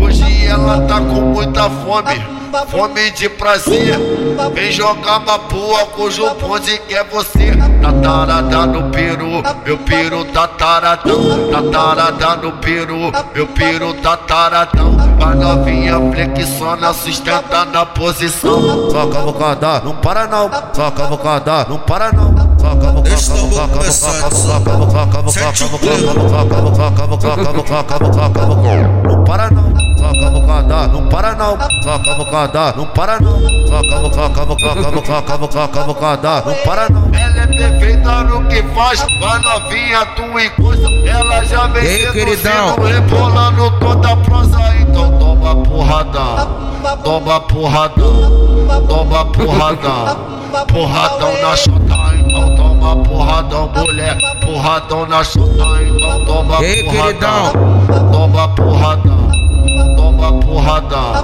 Hoje ela tá com muita fome fome de prazer. Vem jogar uma pua cujo bonde quer você. Tatarada no peru, meu peru tataradão. Tatarada no peru, meu peru tataradão. A novinha flexiona, sustenta na posição. Só cavocada, não para não. Só cavocada, não para não. Só cavocada, só não para não. Só cavocada, não para não. Só cavocada, não para não. Só cavocada, cavocada, cavocada, não para não. Ela é perfeita no que faz, vai novinha tu encosta. Ela já vem Ei, queridão. rebolando toda a prosa. Então toma porradão, toma porradão, toma porradão, porradão na chota. Então toma porradão, mulher, porradão na chota. Então toma porradão, toma porradão porradão,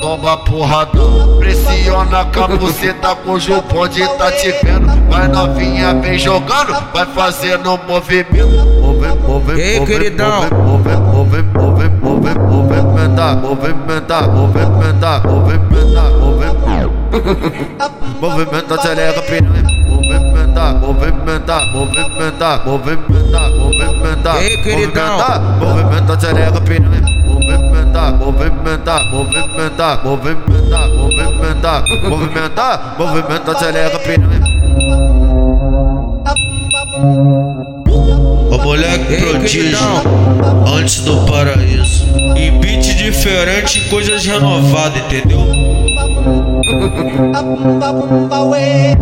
toma porradão. Pressiona com a buceta cujo bonde tá te vendo. Vai novinha, vem jogando, vai fazendo movimento. Move, move, Ei, move, queridão. Move, move, move, move, movimenta, movimenta, movimenta, movimenta, movimenta. Movimenta, xereca, piranha. Movimenta, movimenta, movimenta, movimenta, movimenta. Ei, queridão. Movimenta, xereca, piranha movimenta, movimenta, movimenta, movimenta, movimenta, movimenta, movimenta, xereca, piranha. O moleque prodígio, antes do paraíso. Em beat diferente, coisas renovadas, entendeu? Up, up, up, away.